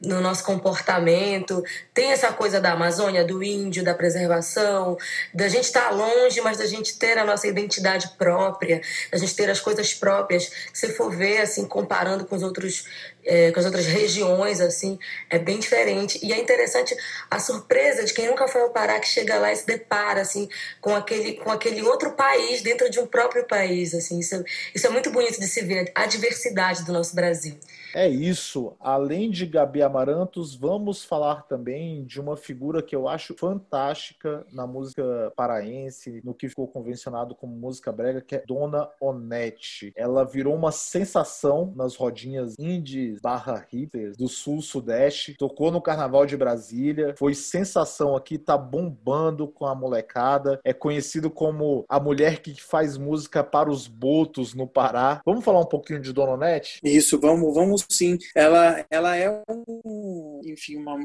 no nosso comportamento. Tem essa coisa da Amazônia, do índio, da preservação, da gente estar tá longe, mas da gente ter a nossa identidade própria, da gente ter as coisas próprias. Se for ver, assim, comparando com os outros é, com as outras regiões, assim, é bem diferente. E é interessante a surpresa de quem nunca foi ao Pará, que chega lá e se depara, assim, com aquele, com aquele outro país dentro de um próprio país, assim. Isso, isso é muito bonito de se ver, a diversidade do nosso Brasil. É isso. Além de Gabi Amarantos, vamos falar também de uma figura que eu acho fantástica na música paraense, no que ficou convencionado como música brega, que é Dona Onete. Ela virou uma sensação nas rodinhas indies barra hitters do sul-sudeste, tocou no Carnaval de Brasília, foi sensação aqui, tá bombando com a molecada, é conhecido como a mulher que faz música para os botos no Pará. Vamos falar um pouquinho de Dona Onete? Isso, vamos, vamos sim. Ela, ela é um, enfim, uma,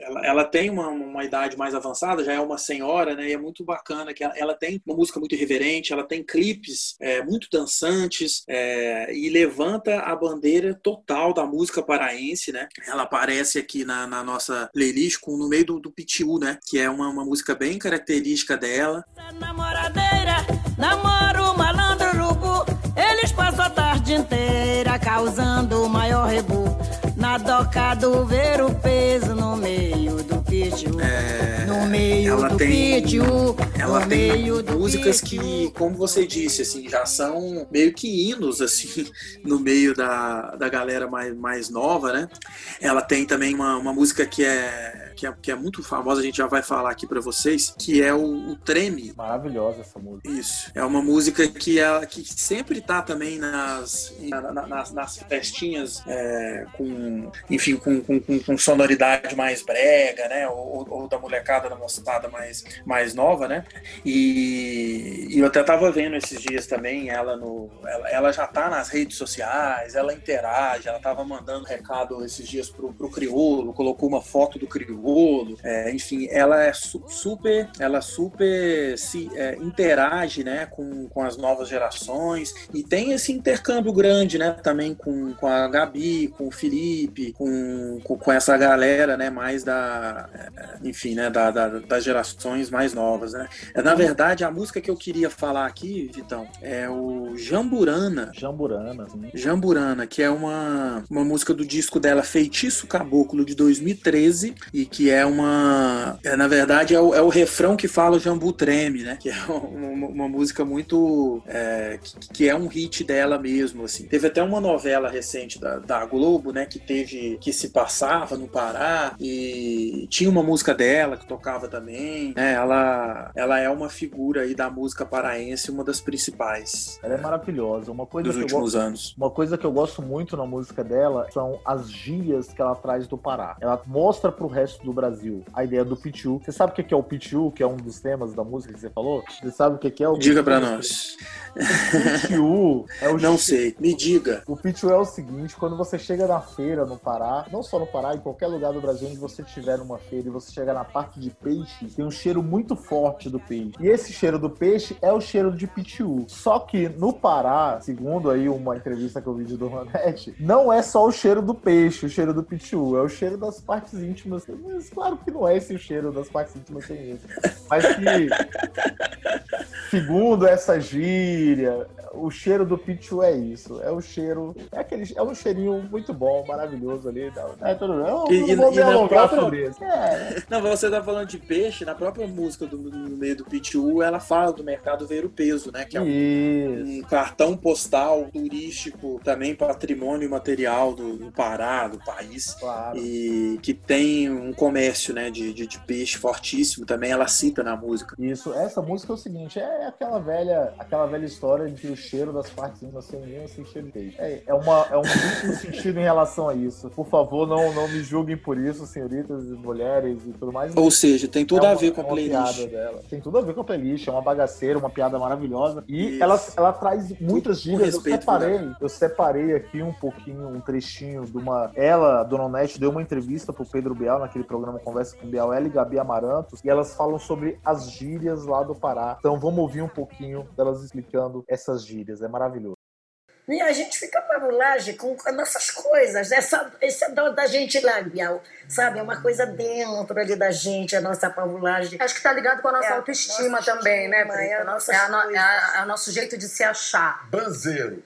ela, ela tem uma, uma idade mais avançada, já é uma senhora, né? E é muito bacana que ela, ela tem uma música muito irreverente, ela tem clipes é, muito dançantes é, e levanta a bandeira total da música paraense, né? Ela aparece aqui na, na nossa playlist com, no meio do, do Pitiu, né? Que é uma, uma música bem característica dela. Namoradeira, namoro malandro urubu, eles passam a tarde inteira causando rebu. Na doca do ver o peso no meio do pitiu. É, no meio ela do tem, pitiu. Ela tem músicas que, como você disse, assim, já são meio que hinos, assim, no meio da, da galera mais, mais nova, né? Ela tem também uma, uma música que é que é, que é muito famosa, a gente já vai falar aqui para vocês, que é o, o, Treme. Maravilhosa essa música. Isso. É uma música que, é, que sempre tá também nas, na, nas, nas festinhas é, com, enfim, com, com, com, sonoridade mais brega, né? Ou, ou, da molecada, da moçada mais, mais nova, né? E, e eu até tava vendo esses dias também ela no. Ela, ela já tá nas redes sociais, ela interage, ela tava mandando recado esses dias pro, pro Criolo, colocou uma foto do Criolo bolo, é, enfim, ela é su super, ela super se é, interage, né, com, com as novas gerações e tem esse intercâmbio grande, né, também com, com a Gabi, com o Felipe, com, com, com essa galera, né, mais da, é, enfim, né, da, da, das gerações mais novas, né. Na verdade, a música que eu queria falar aqui, Vitão, é o Jamburana. Jamburana, sim. Jamburana, que é uma, uma música do disco dela Feitiço Caboclo de 2013 e que é uma. É, na verdade, é o, é o, refrão que fala o Jambu Treme, né? Que é uma, uma música muito. É, que, que, é um hit dela mesmo, assim. Teve até uma novela recente da, da Globo, né? Que teve. que se passava no Pará e tinha uma música dela que tocava também. Né? Ela, ela é uma figura aí da música paraense, uma das principais. Ela é maravilhosa. Uma coisa dos últimos gosto, anos. Uma coisa que eu gosto muito na música dela são as gírias que ela traz do Pará. Ela mostra pro resto do Brasil a ideia do PTU. Você sabe o que é o PTU, que é um dos temas da música que você falou? Você sabe o que é o Diga para nós. O PTU é o Não sei, me diga. O PTU é o seguinte, quando você chega na feira no Pará, não só no Pará, em qualquer lugar do Brasil onde você estiver numa feira e você chega na parte de peixe, tem um cheiro muito forte do peixe. E esse cheiro do peixe é o cheiro de PTU. Só que no Pará, segundo aí uma entrevista que eu vi de Dona Nete, não é só o cheiro do peixe, o cheiro do PTU, é o cheiro das partes íntimas mas claro que não é esse o cheiro das partes íntimas sem isso. Mas que, segundo essa gíria, o cheiro do Pichu é isso. É o cheiro. É, aquele, é um cheirinho muito bom, maravilhoso ali. É tudo bem. Eu e, não vou e, me alongar própria... sobre isso. É. Não, você tá falando de peixe, na própria música do, no meio do Pichu, ela fala do mercado ver o peso, né? Que é um, um, cartão postal turístico, também patrimônio material do, do Pará, do país. Claro. E que tem um comércio né, de, de, de, peixe fortíssimo também, ela cita na música. Isso, essa música é o seguinte, é aquela velha, aquela velha história de que o cheiro das partes íntimas sem nenhum sentido de é, é, uma, é um duplo sentido em relação a isso. Por favor, não, não me julguem por isso, senhoritas e mulheres e tudo mais. Ou seja, tem tudo é uma, a ver com a é playlist. Tem tudo a ver com a playlist, é uma bagaceira, uma piada maravilhosa. E ela, ela traz muitas gírias. Eu separei, eu separei aqui um pouquinho, um trechinho de uma. Ela, a Dona Onete, deu uma entrevista pro Pedro Bial naquele programa Conversa com Bial, ela e Gabi Amarantos, e elas falam sobre as gírias lá do Pará. Então vamos ouvir um pouquinho delas explicando essas gírias. É maravilhoso. E a gente fica pavulagem com as nossas coisas. Essa, esse é da gente lá, Bial. Sabe? É uma coisa dentro ali da gente, a nossa pavulagem. Acho que tá ligado com a nossa é, autoestima nossa também, né? É, a nossa, é, no, é, a, é o nosso jeito de se achar. Banzeiro.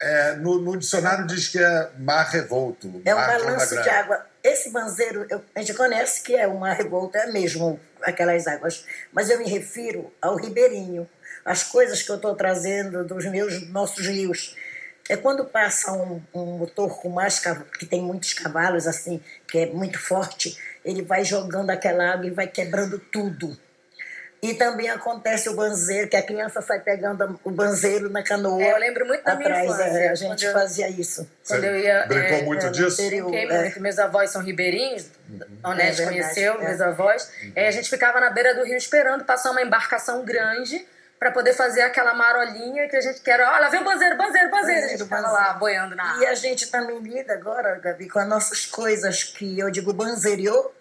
É, no, no, dicionário diz que é mar revolto. É um balanço de água. Esse banzeiro, eu, a gente conhece que é um mar revolto, é mesmo aquelas águas. Mas eu me refiro ao ribeirinho. As coisas que eu estou trazendo dos meus nossos rios é quando passa um, um motor com mais que tem muitos cavalos assim, que é muito forte, ele vai jogando aquela água e vai quebrando tudo. E também acontece o banzeiro, que a criança sai pegando o banzeiro na canoa. É, eu lembro muito da atrás, minha infância. É, a gente eu, fazia isso. Quando eu ia, brincou é, muito disso? Interior, é. Meus avós são ribeirinhos, a Onete é conheceu, é. meus avós. Uhum. a gente ficava na beira do rio esperando passar uma embarcação grande para poder fazer aquela marolinha que a gente quer. Olha, vem o banzeiro, banzeiro, banzeiro. A gente ficava lá boiando na água. E a gente também lida agora, Gabi, com as nossas coisas que eu digo banzeiriou.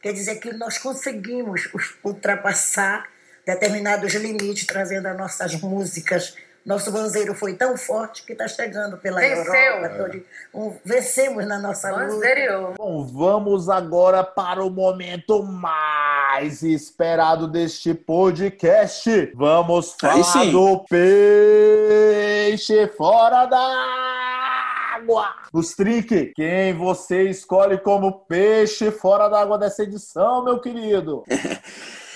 Quer dizer que nós conseguimos ultrapassar determinados limites trazendo as nossas músicas. Nosso banzeiro foi tão forte que está chegando pela Venceu. Europa. Um, vencemos na nossa Banzeiro. luta. Bom, vamos agora para o momento mais esperado deste podcast. Vamos falar do peixe fora da água. Nos trinque, quem você escolhe como peixe fora da água dessa edição, meu querido?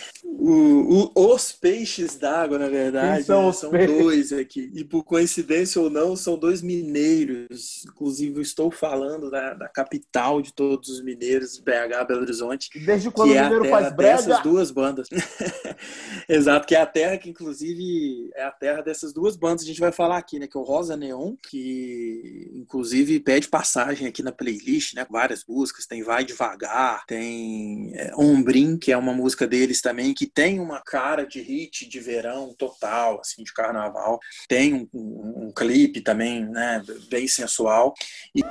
O, o, os peixes d'água, na verdade, são, né? são dois aqui. E por coincidência ou não, são dois mineiros. Inclusive, eu estou falando da, da capital de todos os mineiros, BH, Belo Horizonte. Desde quando o mineiro é terra faz brega? dessas duas bandas. Exato, que é a terra que, inclusive, é a terra dessas duas bandas. A gente vai falar aqui, né? Que é o Rosa Neon, que, inclusive, pede passagem aqui na playlist, né? Várias músicas. Tem Vai Devagar, tem é, Ombrim, que é uma música deles também, que tem uma cara de hit de verão total, assim, de carnaval. Tem um, um, um clipe também, né, bem sensual. E...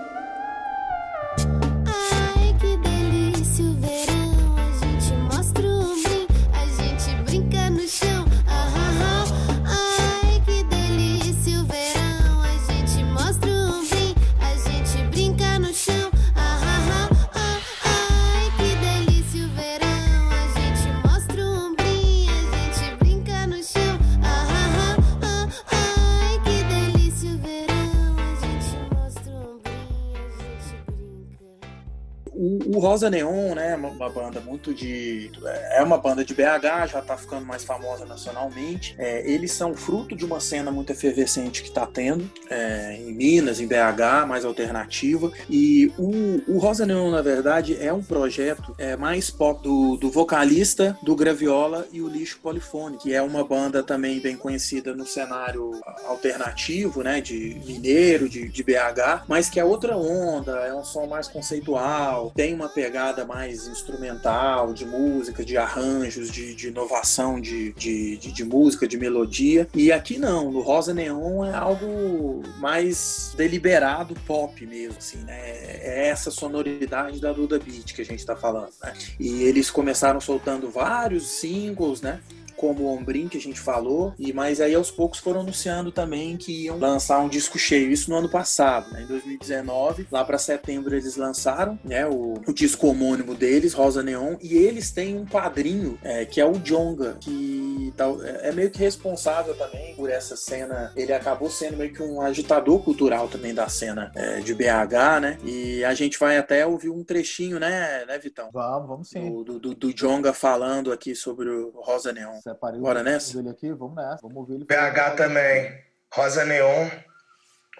Rosa Neon, né, uma banda muito de. É uma banda de BH, já tá ficando mais famosa nacionalmente. É, eles são fruto de uma cena muito efervescente que tá tendo é, em Minas, em BH, mais alternativa. E o, o Rosa Neon, na verdade, é um projeto é, mais pop do, do vocalista do Graviola e o Lixo Polifone, que é uma banda também bem conhecida no cenário alternativo, né, de mineiro, de, de BH, mas que é outra onda, é um som mais conceitual, tem uma pegada mais instrumental, de música, de arranjos, de, de inovação de, de, de, música, de melodia. E aqui não, no Rosa Neon é algo mais deliberado pop mesmo, assim, né? É essa sonoridade da Duda Beat que a gente tá falando, né? E eles começaram soltando vários singles, né? Como o Ombrim, que a gente falou, e mas aí aos poucos foram anunciando também que iam lançar um disco cheio, isso no ano passado, né, em 2019, lá para setembro eles lançaram né, o, o, disco homônimo deles, Rosa Neon, e eles têm um padrinho é, que é o Jonga, que tá, é meio que responsável também por essa cena, ele acabou sendo meio que um agitador cultural também da cena é, de BH, né, e a gente vai até ouvir um trechinho, né, né Vitão? Vamos, vamos sim. Do, do, do Jonga falando aqui sobre o Rosa Neon. Separei Bora nessa? Ele aqui, vamos nessa, vamos ouvir ele. PH também. Rosa Neon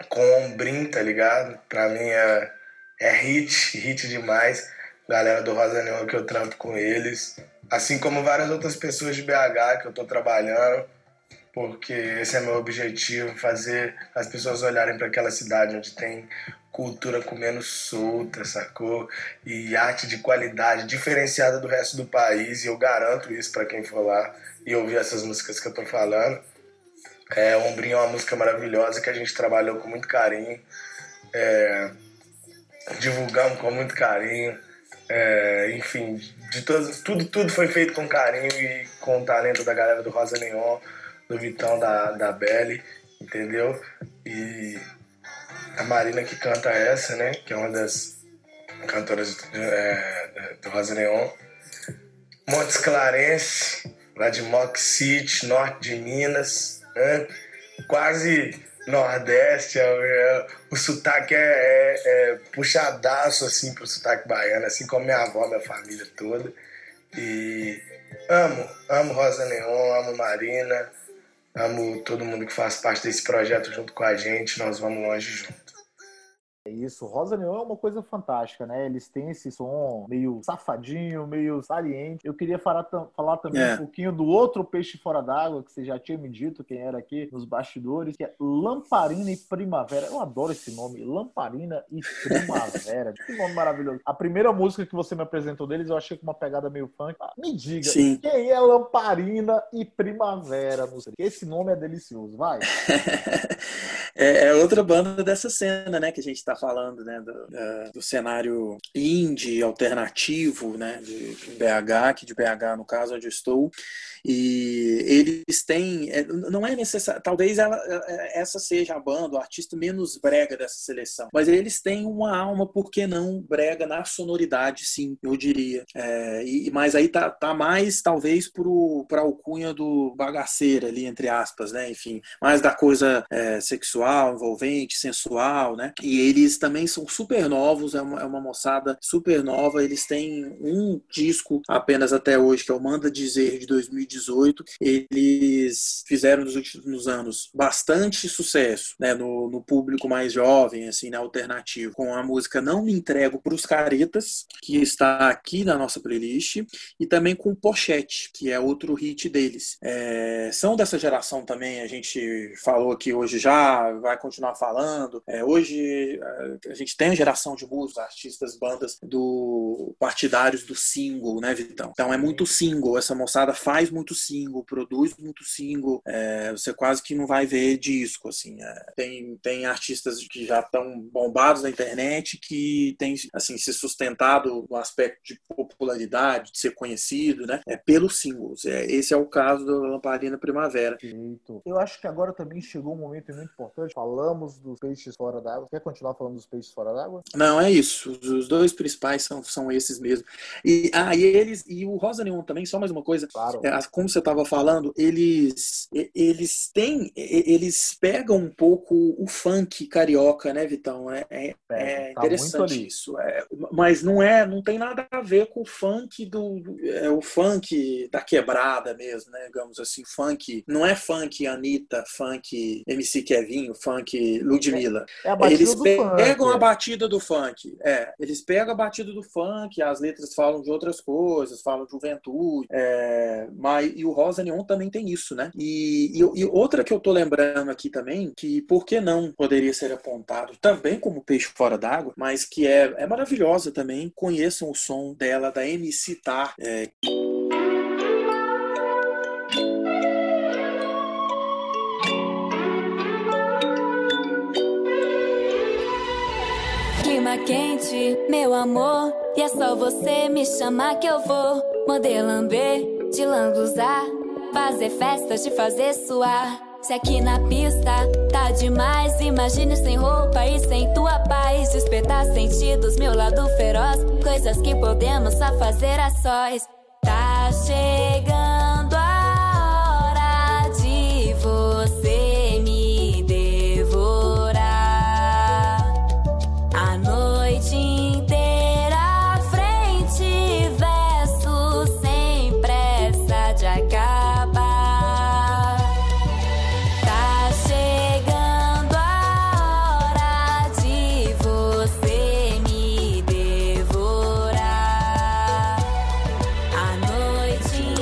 com ombrim, tá ligado? Pra mim é, é hit, hit demais. Galera do Rosa Neon que eu trampo com eles. Assim como várias outras pessoas de BH que eu tô trabalhando. porque esse é meu objetivo, fazer as pessoas olharem para aquela cidade onde tem cultura comendo solta, sacou? E arte de qualidade, diferenciada do resto do país, e eu garanto isso para quem for lá e ouvir essas músicas que eu tô falando. É, Ombrinho é uma música maravilhosa que a gente trabalhou com muito carinho, é, divulgamos com muito carinho, é, enfim, de todos, tudo, tudo foi feito com carinho e com o talento da galera do Rosa Neon, do Vitão, da, da Belly, entendeu? E a Marina que canta essa, né? Que é uma das cantoras é, do Rosa Neon. Montes Clarence, lá de Mock City, norte de Minas, né? Quase Nordeste, é, é, o sotaque é, é, é, puxadaço assim pro sotaque baiano, assim como minha avó, minha família toda. E amo, amo Rosa Neon, amo Marina, amo todo mundo que faz parte desse projeto junto com a gente, nós vamos longe junto. É isso, Rosa Neon é uma coisa fantástica, né? Eles têm esse som meio safadinho, meio saliente. Eu queria falar, falar também é. um pouquinho do outro peixe fora d'água, que você já tinha me dito quem era aqui nos bastidores, que é Lamparina e Primavera. Eu adoro esse nome, Lamparina e Primavera. que nome maravilhoso. A primeira música que você me apresentou deles, eu achei com uma pegada meio funk. Ah, me diga, Sim. quem é Lamparina e Primavera? Esse nome é delicioso, vai. é, é outra banda dessa cena, né, que a gente tá está falando, né, do, do, cenário indie alternativo, né, de, de BH, aqui de BH no caso onde eu estou, e eles têm, é, não é necessário, talvez ela, é, essa seja a banda, o artista menos brega dessa seleção, mas eles têm uma alma, por que não brega na sonoridade, sim, eu diria. É, e, mas aí tá, tá mais, talvez, para a alcunha do bagaceiro ali, entre aspas, né? Enfim, mais da coisa é, sexual, envolvente, sensual, né? E eles também são super novos, é uma, é uma moçada super nova, eles têm um disco apenas até hoje, que é o Manda Dizer, de 2018, 2018, eles fizeram nos últimos anos bastante sucesso né, no, no público mais jovem, assim, né, alternativo, com a música Não Me Entrego para os Caretas, que está aqui na nossa playlist, e também com Pochete, que é outro hit deles. É, são dessa geração também, a gente falou aqui hoje já, vai continuar falando. É, hoje a gente tem a geração de músicos, artistas, bandas do partidários do single, né, Vitão? Então é muito single, essa moçada faz muito muito single, produz muito single, é, você quase que não vai ver disco, assim. É, tem, tem artistas que já estão bombados na internet que tem, assim, se sustentado no aspecto de popularidade, de ser conhecido, né? É pelos singles. É, esse é o caso da Lamparina Primavera. Eu acho que agora também chegou um momento muito importante. Falamos dos peixes fora d'água. Quer continuar falando dos peixes fora d'água? Não, é isso. Os dois principais são, são esses mesmo. E, ah, e eles, e o Rosa Neon também, só mais uma coisa. Claro. É, como você estava falando, eles eles têm, eles pegam um pouco o funk carioca, né, Vitão? É, é, é tá interessante isso. É, mas não é, não tem nada a ver com o funk do, é, o funk da quebrada mesmo, né? Digamos assim, funk não é funk Anitta, funk MC Kevinho, funk Ludmilla. É, é a batida eles do pegam funk. a batida do funk. É, eles pegam a batida do funk, as letras falam de outras coisas, falam de juventude, é, mas e o Rosa Neon também tem isso, né? E, e, e, outra que eu tô lembrando aqui também, que por que não poderia ser apontado também como peixe fora d'água, mas que é, é maravilhosa também. Conheçam o som dela, da MC Tar. É... quente, meu amor, e é só você me chamar que eu vou. Modelamber de lambuzar, fazer festas, de fazer suar. Se aqui na pista tá demais, imagine sem roupa e sem tua paz. Despertar sentidos, meu lado feroz, coisas que podemos só fazer a sós. Tá chegando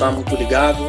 tá muito ligado.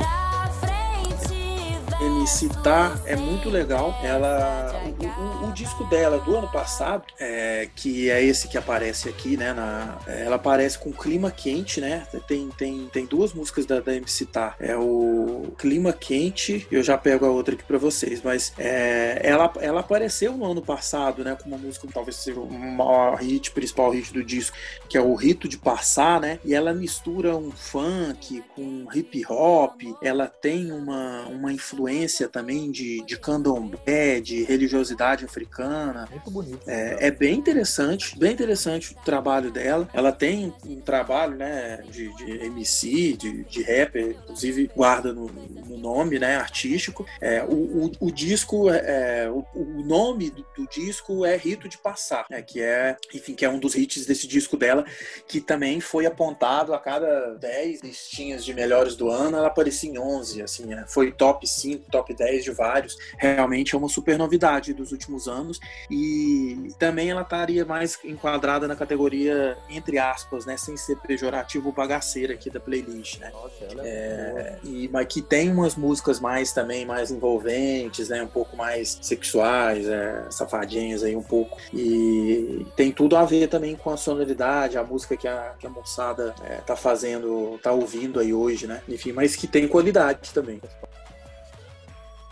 MC Tá é muito legal. Ela, o, o, disco dela do ano passado, é, que é esse que aparece aqui, né? Na, ela aparece com Clima Quente, né? Tem, tem, tem duas músicas da, da MC Tá. É o Clima Quente, eu já pego a outra aqui para vocês, mas é, ela, ela apareceu no ano passado, né? Com uma música talvez seja o maior hit, principal hit do disco, que é o Rito de Passar, né? E ela mistura um funk com hip hop, ela tem uma, uma influência também de, de candomblé, de religiosidade africana. Muito bonito. É, é, bem interessante, bem interessante o trabalho dela. Ela tem um trabalho, né, de, de MC, de, de rapper, inclusive guarda no, no nome, né, artístico. É, o, o, o, disco, é, é, o, o, nome do, do, disco é Rito de Passar, né, que é, enfim, que é um dos hits desse disco dela, que também foi apontado a cada 10 listinhas de melhores do ano, ela aparecia em 11, assim, é, foi top 5, top 10 de vários. Realmente é uma super novidade dos últimos anos e também ela estaria mais enquadrada na categoria, entre aspas, né, sem ser pejorativo, bagaceira aqui da playlist, né? Nossa, ela é, é e, mas que tem umas músicas mais também, mais envolventes, né, um pouco mais sexuais, é, safadinhas aí um pouco e tem tudo a ver também com a sonoridade, a música que a, que a moçada é, tá fazendo, tá ouvindo aí hoje, né? Enfim, mas que tem qualidade também.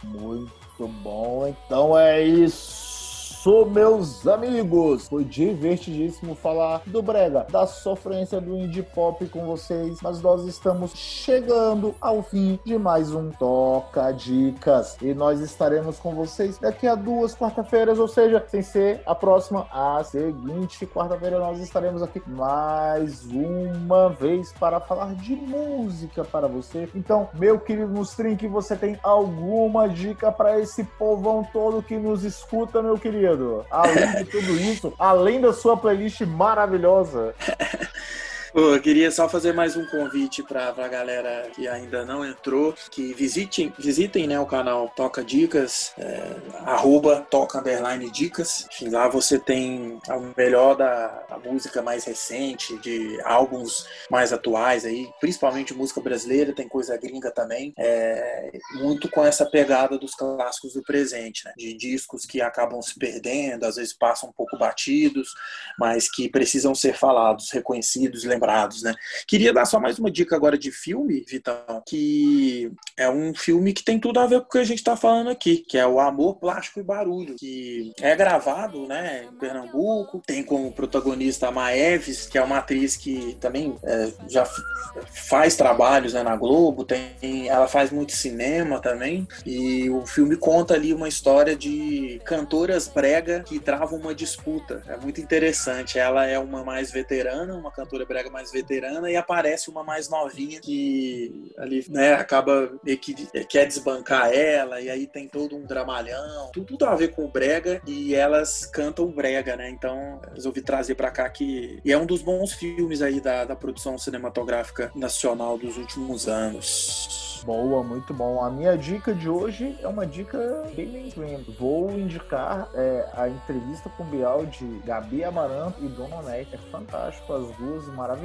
Muito bom, então é isso isso, meus amigos! Foi divertidíssimo falar do Brega, da sofrência do indie pop com vocês, mas nós estamos chegando ao fim de mais um Toca Dicas. E nós estaremos com vocês daqui a duas quarta-feiras, ou seja, sem ser a próxima, a seguinte quarta-feira, nós estaremos aqui mais uma vez para falar de música para você. Então, meu querido Nustrink, você tem alguma dica para esse povão todo que nos escuta, meu querido? Além de tudo isso, além da sua playlist maravilhosa. Pô, eu queria só fazer mais um convite para a galera que ainda não entrou, que visitem, visitem né, o canal Toca Dicas, é, arroba Toca Underline Dicas. Lá você tem o melhor da música mais recente, de álbuns mais atuais aí, principalmente música brasileira, tem coisa gringa também. É, muito com essa pegada dos clássicos do presente, né? De discos que acabam se perdendo, às vezes passam um pouco batidos, mas que precisam ser falados, reconhecidos, lembrados lembrados, né? Queria dar só mais uma dica agora de filme, Vitão, que é um filme que tem tudo a ver com o que a gente está falando aqui, que é o Amor, Plástico e Barulho, que é gravado, né, em Pernambuco, tem como protagonista a Maeves, que é uma atriz que também é, já faz trabalhos né, na Globo, tem, ela faz muito cinema também, e o filme conta ali uma história de cantoras brega que travam uma disputa. É muito interessante. Ela é uma mais veterana, uma cantora brega mais veterana e aparece uma mais novinha que ali, né, acaba que quer desbancar ela e aí tem todo um dramalhão, tudo, tudo a ver com o brega e elas cantam brega, né? Então resolvi trazer para cá que e é um dos bons filmes aí da, da produção cinematográfica nacional dos últimos anos. Boa, muito bom. A minha dica de hoje é uma dica bem mainstream. Vou indicar é, a entrevista com o Bial de Gabi Amaranto e Dona Nete. É fantástico, as duas maravilhosas,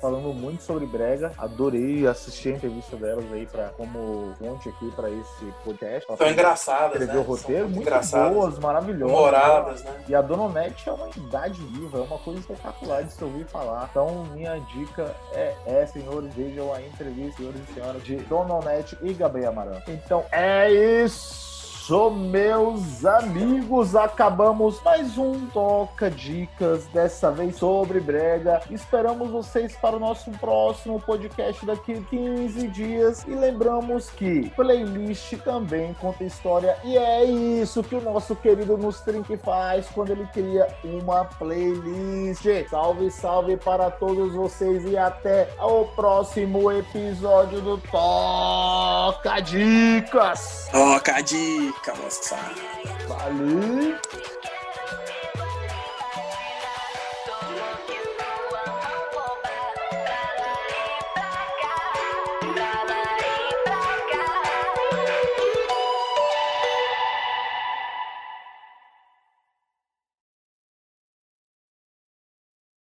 falando muito sobre brega. Adorei assistir a entrevista delas aí pra, como fonte aqui para esse podcast. São engraçadas, Escreveu né? o roteiro, muito engraçadas. boas, maravilhosas. Moradas, né? E a Dona Nete é uma idade viva, é uma coisa espetacular de se ouvir falar. Então, minha dica é, é senhores, vejam a entrevista, senhores e senhoras, de Dona Net e Gabriel Amaranto. Então é isso meus amigos, acabamos mais um Toca Dicas, dessa vez sobre brega. Esperamos vocês para o nosso próximo podcast daqui a 15 dias. E lembramos que playlist também conta história. E é isso que o nosso querido Nustrink faz quando ele cria uma playlist. Salve, salve para todos vocês e até o próximo episódio do Toca Dicas. Toca Dicas. Moçada. Valeu!